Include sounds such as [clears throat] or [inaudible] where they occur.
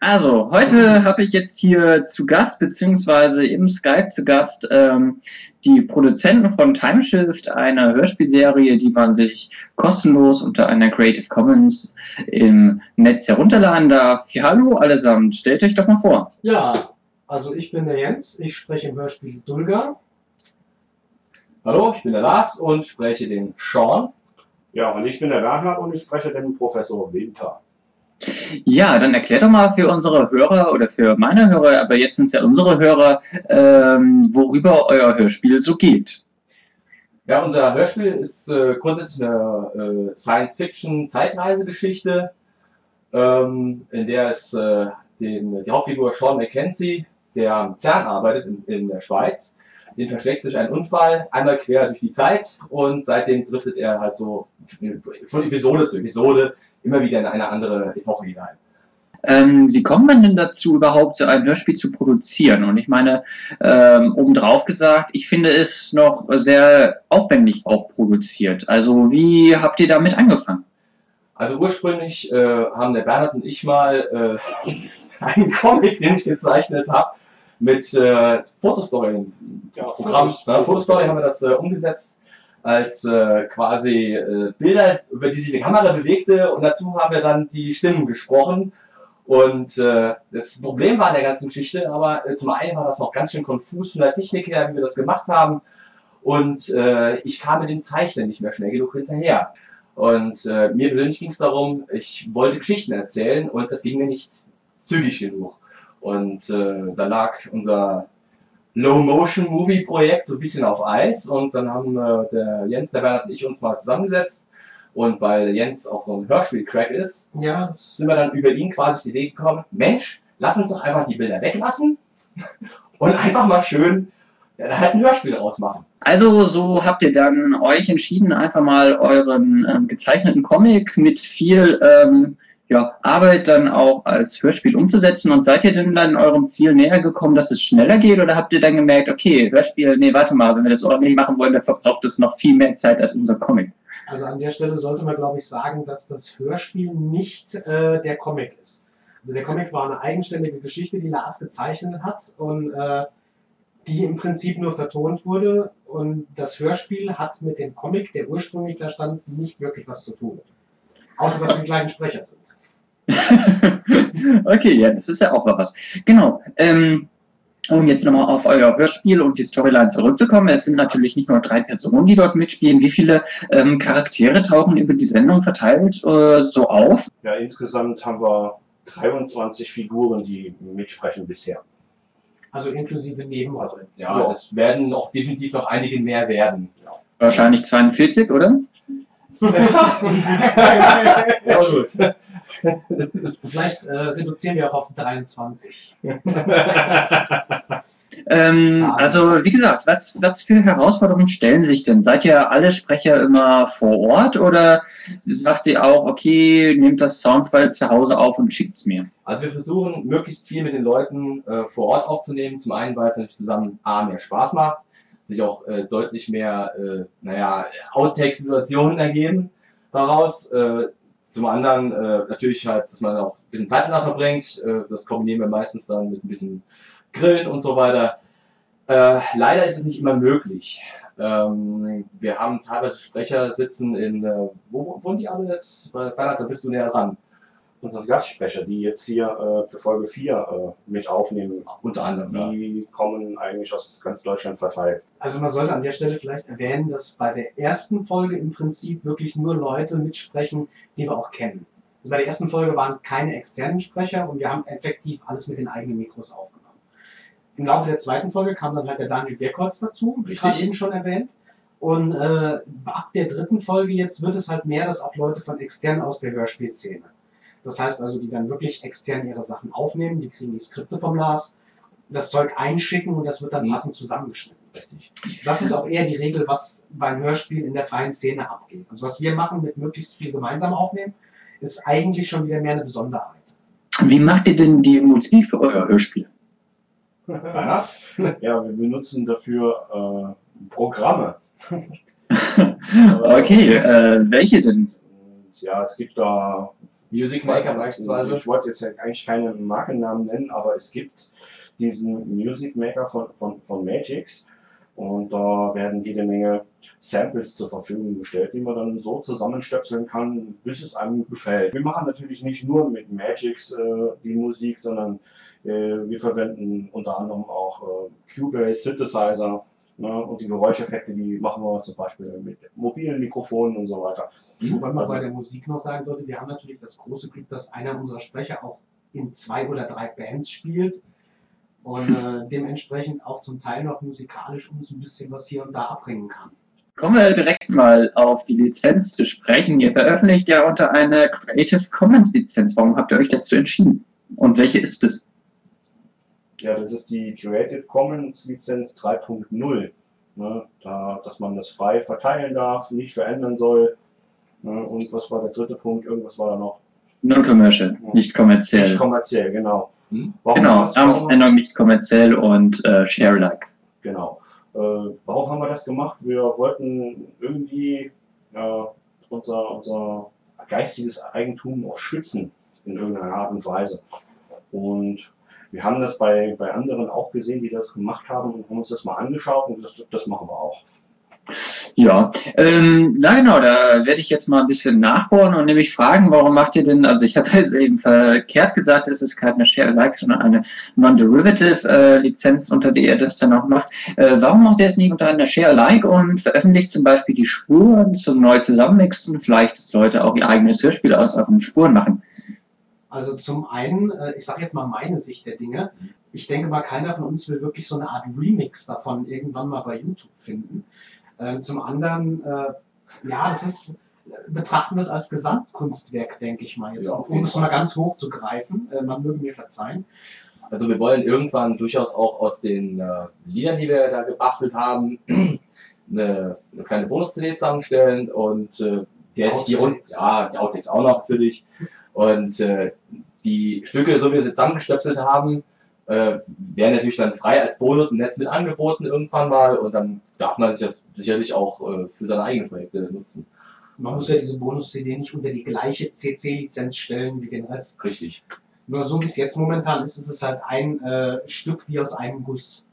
Also, heute habe ich jetzt hier zu Gast, beziehungsweise im Skype zu Gast, ähm, die Produzenten von Timeshift, einer Hörspielserie, die man sich kostenlos unter einer Creative Commons im Netz herunterladen darf. Ja, hallo allesamt, stellt euch doch mal vor. Ja, also ich bin der Jens, ich spreche im Hörspiel Dulga. Hallo, ich bin der Lars und spreche den Sean. Ja, und ich bin der Bernhard und ich spreche den Professor Winter. Ja, dann erklärt doch mal für unsere Hörer oder für meine Hörer, aber jetzt sind es ja unsere Hörer, ähm, worüber euer Hörspiel so geht. Ja, unser Hörspiel ist äh, grundsätzlich eine äh, Science-Fiction-Zeitreisegeschichte, ähm, in der es äh, den, die Hauptfigur Sean McKenzie, der am CERN arbeitet in, in der Schweiz, den verschlägt sich ein Unfall einmal quer durch die Zeit und seitdem driftet er halt so von Episode zu Episode immer wieder in eine andere Epoche hinein. Ähm, wie kommt man denn dazu, überhaupt so ein Hörspiel zu produzieren? Und ich meine, ähm, obendrauf gesagt, ich finde es noch sehr aufwendig auch produziert. Also wie habt ihr damit angefangen? Also ursprünglich äh, haben der Bernhard und ich mal äh, [laughs] einen Comic, den ich gezeichnet habe, mit äh, Fotostory, ja, Programm, Fotos, ne, Fotostory haben wir das äh, umgesetzt als äh, quasi äh, Bilder, über die sich die Kamera bewegte und dazu haben wir dann die Stimmen gesprochen. Und äh, das Problem war in der ganzen Geschichte, aber äh, zum einen war das noch ganz schön konfus von der Technik her, wie wir das gemacht haben. Und äh, ich kam mit dem Zeichnen nicht mehr schnell genug hinterher. Und äh, mir persönlich ging es darum, ich wollte Geschichten erzählen und das ging mir nicht zügig genug. Und äh, da lag unser Low-Motion-Movie-Projekt so ein bisschen auf Eis und dann haben äh, der Jens, der Bernhard und ich uns mal zusammengesetzt und weil Jens auch so ein Hörspiel-Crack ist, ja. sind wir dann über ihn quasi auf die Idee gekommen, Mensch, lass uns doch einfach die Bilder weglassen [laughs] und einfach mal schön ja, halt ein Hörspiel ausmachen. Also so habt ihr dann euch entschieden, einfach mal euren ähm, gezeichneten Comic mit viel ähm, ja, Arbeit dann auch als Hörspiel umzusetzen und seid ihr denn dann eurem Ziel näher gekommen, dass es schneller geht oder habt ihr dann gemerkt, okay, Hörspiel, nee, warte mal, wenn wir das ordentlich machen wollen, dann verbraucht es noch viel mehr Zeit als unser Comic? Also an der Stelle sollte man, glaube ich, sagen, dass das Hörspiel nicht äh, der Comic ist. Also der Comic war eine eigenständige Geschichte, die Lars gezeichnet hat und äh, die im Prinzip nur vertont wurde und das Hörspiel hat mit dem Comic, der ursprünglich da stand, nicht wirklich was zu tun. Außer dass wir die gleichen Sprecher sind. [laughs] okay, ja, das ist ja auch was. Genau. Ähm, um jetzt nochmal auf euer Hörspiel und die Storyline zurückzukommen, es sind natürlich nicht nur drei Personen, die dort mitspielen. Wie viele ähm, Charaktere tauchen über die Sendung verteilt äh, so auf? Ja, insgesamt haben wir 23 Figuren, die mitsprechen bisher. Also inklusive Nebenrollen. Ja, ja, das werden auch definitiv noch einige mehr werden. Ja. Wahrscheinlich 42, oder? [laughs] ja, gut. [laughs] Vielleicht äh, reduzieren wir auch auf 23. [laughs] ähm, also, wie gesagt, was, was für Herausforderungen stellen sich denn? Seid ihr alle Sprecher immer vor Ort oder sagt ihr auch, okay, nehmt das Soundfile zu Hause auf und schickt es mir? Also, wir versuchen möglichst viel mit den Leuten äh, vor Ort aufzunehmen. Zum einen, weil es natürlich zusammen A, mehr Spaß macht, sich auch äh, deutlich mehr, äh, naja, Outtake-Situationen ergeben daraus. Äh, zum anderen äh, natürlich halt, dass man auch ein bisschen Zeit miteinander verbringt. Äh, das kombinieren wir meistens dann mit ein bisschen Grillen und so weiter. Äh, leider ist es nicht immer möglich. Ähm, wir haben teilweise Sprecher sitzen in, äh, wo wohnen die alle jetzt? Bernhard, da bist du näher dran unsere Gastsprecher, die jetzt hier äh, für Folge 4 äh, mit aufnehmen, unter anderem, die ja. kommen eigentlich aus ganz Deutschland verteilt. Also man sollte an der Stelle vielleicht erwähnen, dass bei der ersten Folge im Prinzip wirklich nur Leute mitsprechen, die wir auch kennen. Also bei der ersten Folge waren keine externen Sprecher und wir haben effektiv alles mit den eigenen Mikros aufgenommen. Im Laufe der zweiten Folge kam dann halt der Daniel Bierkotz dazu, wie gerade eben schon erwähnt. Und äh, ab der dritten Folge jetzt wird es halt mehr, dass auch Leute von extern aus der Hörspielszene das heißt also, die dann wirklich extern ihre Sachen aufnehmen, die kriegen die Skripte vom Lars, das Zeug einschicken und das wird dann mhm. passend zusammengeschnitten. Richtig. Das ist auch eher die Regel, was beim Hörspiel in der freien Szene abgeht. Also was wir machen mit möglichst viel gemeinsam aufnehmen, ist eigentlich schon wieder mehr eine Besonderheit. Wie macht ihr denn die Musik für euer Hörspiel? ja, wir benutzen dafür äh, Programme. [laughs] okay, äh, welche denn? ja, es gibt da Music Maker beispielsweise. Ich wollte jetzt ja eigentlich keine Markennamen nennen, aber es gibt diesen Music Maker von, von, von Magix und da werden jede Menge Samples zur Verfügung gestellt, die man dann so zusammenstöpseln kann, bis es einem gefällt. Wir machen natürlich nicht nur mit Magix äh, die Musik, sondern äh, wir verwenden unter anderem auch äh, Cubase, Synthesizer ne, und die Geräuscheffekte, die machen wir zum Beispiel mit mobilen Mikrofonen und so weiter. Wobei man Also- bei der Musik noch sagen sollte, wir haben natürlich das große Glück, dass einer unserer Sprecher auch in zwei oder drei Bands spielt und äh, dementsprechend auch zum Teil noch musikalisch uns ein bisschen was hier und da abbringen kann. Kommen wir direkt mal auf die Lizenz zu sprechen. Ihr veröffentlicht ja unter einer Creative Commons Lizenz. Warum habt ihr euch dazu entschieden? Und welche ist es? Ja, das ist die Creative Commons Lizenz 3.0. Ne, da, dass man das frei verteilen darf, nicht verändern soll. Ne, und was war der dritte Punkt? Irgendwas war da noch. Non-commercial, nicht Nicht kommerziell. kommerziell, genau. Hm? Genau, Namensänderung nicht kommerziell und äh, Share-like. Genau. Äh, warum haben wir das gemacht? Wir wollten irgendwie äh, unser, unser geistiges Eigentum auch schützen in irgendeiner Art und Weise. Und wir haben das bei, bei anderen auch gesehen, die das gemacht haben und haben uns das mal angeschaut und gesagt, das machen wir auch. Ja, ähm, na genau, da werde ich jetzt mal ein bisschen nachbohren und nämlich fragen, warum macht ihr denn, also ich hatte es eben verkehrt gesagt, es ist keine Share-alike, sondern eine Non-Derivative-Lizenz, unter der ihr das dann auch macht. Äh, warum macht ihr es nicht unter einer Share-alike und veröffentlicht zum Beispiel die Spuren zum neu zusammenmixen, vielleicht Leute auch ihr eigenes Hörspiel aus euren Spuren machen? Also zum einen, äh, ich sage jetzt mal meine Sicht der Dinge. Ich denke mal, keiner von uns will wirklich so eine Art Remix davon irgendwann mal bei YouTube finden. Ähm, zum anderen, äh, ja, das ist, betrachten wir es als Gesamtkunstwerk, denke ich mal jetzt, Ja, um es mal ganz hoch zu greifen. Äh, man möge mir verzeihen. Also wir wollen irgendwann durchaus auch aus den äh, Liedern, die wir da gebastelt haben, [clears throat] eine, eine kleine Bonus-CD zusammenstellen und äh, der sich die, Outtakes. ja, die Outtakes auch noch natürlich. Und äh, die Stücke, so wie wir sie zusammengestöpselt haben, äh, werden natürlich dann frei als Bonus im Netz mit angeboten irgendwann mal und dann darf man sich das sicherlich auch äh, für seine eigenen Projekte nutzen. Man muss ja diese Bonus-CD nicht unter die gleiche CC-Lizenz stellen wie den Rest. Richtig. Nur so wie es jetzt momentan ist, ist es halt ein äh, Stück wie aus einem Guss.